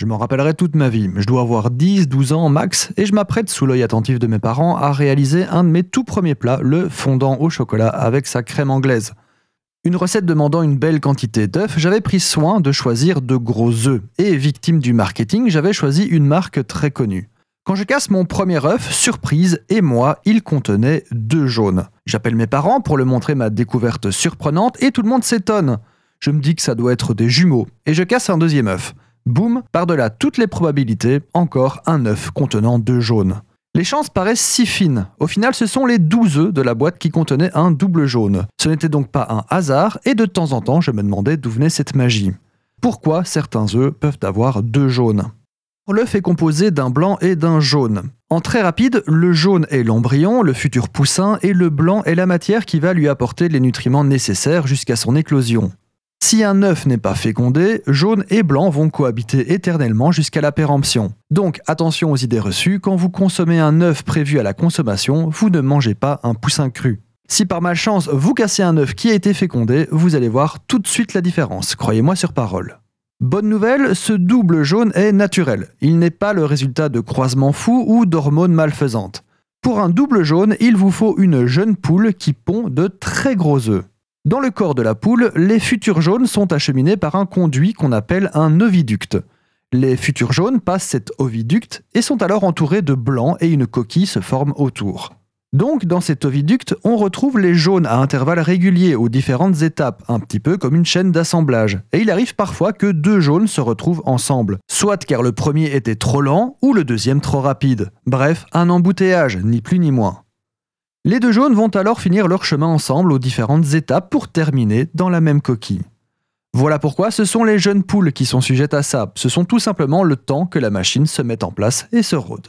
Je m'en rappellerai toute ma vie. Je dois avoir 10, 12 ans max et je m'apprête sous l'œil attentif de mes parents à réaliser un de mes tout premiers plats, le fondant au chocolat avec sa crème anglaise. Une recette demandant une belle quantité d'œufs, j'avais pris soin de choisir de gros œufs. Et victime du marketing, j'avais choisi une marque très connue. Quand je casse mon premier œuf, surprise, et moi, il contenait deux jaunes. J'appelle mes parents pour leur montrer ma découverte surprenante et tout le monde s'étonne. Je me dis que ça doit être des jumeaux et je casse un deuxième œuf. Boum, par-delà toutes les probabilités, encore un œuf contenant deux jaunes. Les chances paraissent si fines. Au final, ce sont les 12 œufs de la boîte qui contenaient un double jaune. Ce n'était donc pas un hasard, et de temps en temps, je me demandais d'où venait cette magie. Pourquoi certains œufs peuvent avoir deux jaunes? L'œuf est composé d'un blanc et d'un jaune. En très rapide, le jaune est l'embryon, le futur poussin, et le blanc est la matière qui va lui apporter les nutriments nécessaires jusqu'à son éclosion. Si un œuf n'est pas fécondé, jaune et blanc vont cohabiter éternellement jusqu'à la péremption. Donc attention aux idées reçues, quand vous consommez un œuf prévu à la consommation, vous ne mangez pas un poussin cru. Si par malchance vous cassez un œuf qui a été fécondé, vous allez voir tout de suite la différence, croyez-moi sur parole. Bonne nouvelle, ce double jaune est naturel. Il n'est pas le résultat de croisements fous ou d'hormones malfaisantes. Pour un double jaune, il vous faut une jeune poule qui pond de très gros œufs. Dans le corps de la poule, les futurs jaunes sont acheminés par un conduit qu'on appelle un oviducte. Les futurs jaunes passent cet oviducte et sont alors entourés de blanc et une coquille se forme autour. Donc, dans cet oviducte, on retrouve les jaunes à intervalles réguliers aux différentes étapes, un petit peu comme une chaîne d'assemblage. Et il arrive parfois que deux jaunes se retrouvent ensemble, soit car le premier était trop lent ou le deuxième trop rapide. Bref, un embouteillage, ni plus ni moins. Les deux jaunes vont alors finir leur chemin ensemble aux différentes étapes pour terminer dans la même coquille. Voilà pourquoi ce sont les jeunes poules qui sont sujettes à ça, ce sont tout simplement le temps que la machine se mette en place et se rôde.